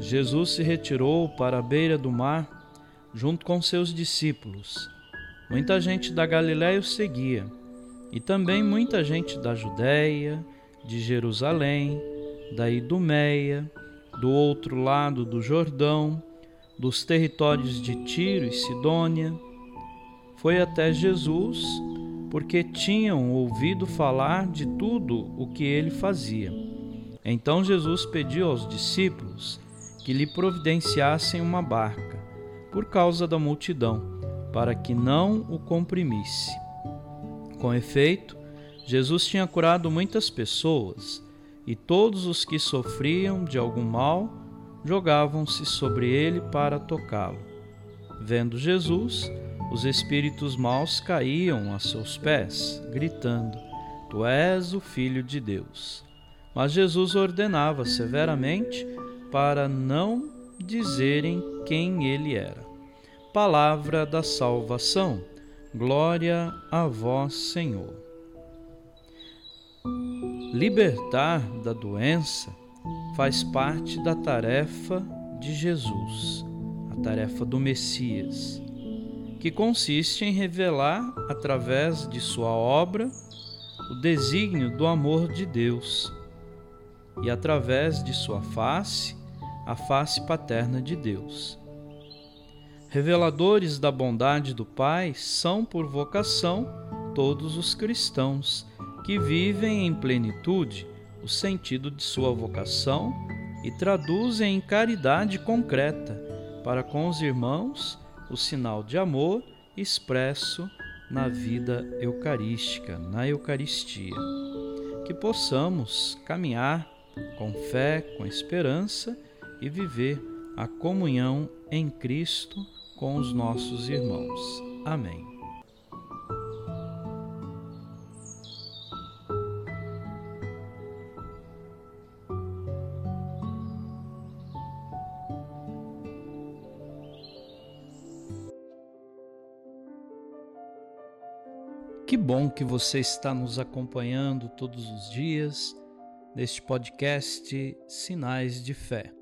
Jesus se retirou para a beira do mar junto com seus discípulos. Muita gente da Galiléia o seguia, e também muita gente da Judéia, de Jerusalém, da Idumeia, do outro lado do Jordão, dos territórios de Tiro e Sidônia. Foi até Jesus, porque tinham ouvido falar de tudo o que ele fazia. Então Jesus pediu aos discípulos que lhe providenciassem uma barca, por causa da multidão, para que não o comprimisse. Com efeito, Jesus tinha curado muitas pessoas, e todos os que sofriam de algum mal jogavam-se sobre ele para tocá-lo. Vendo Jesus, os espíritos maus caíam a seus pés, gritando: Tu és o Filho de Deus. Mas Jesus ordenava severamente para não dizerem quem ele era. Palavra da salvação. Glória a vós, Senhor. Libertar da doença faz parte da tarefa de Jesus, a tarefa do Messias, que consiste em revelar, através de sua obra, o desígnio do amor de Deus e, através de sua face, a face paterna de Deus. Reveladores da bondade do Pai são, por vocação, todos os cristãos que vivem em plenitude o sentido de sua vocação e traduzem em caridade concreta para com os irmãos o sinal de amor expresso na vida eucarística, na Eucaristia. Que possamos caminhar com fé, com esperança e viver a comunhão em Cristo com os nossos irmãos. Amém. Que bom que você está nos acompanhando todos os dias neste podcast Sinais de Fé.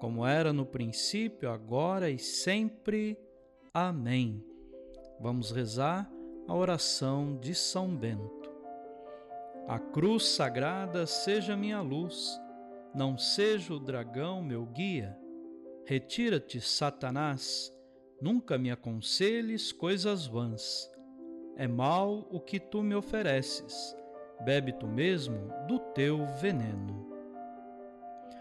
como era no princípio, agora e sempre. Amém. Vamos rezar a oração de São Bento. A cruz sagrada seja minha luz, não seja o dragão meu guia. Retira-te, Satanás, nunca me aconselhes coisas vãs. É mal o que tu me ofereces, bebe tu mesmo do teu veneno.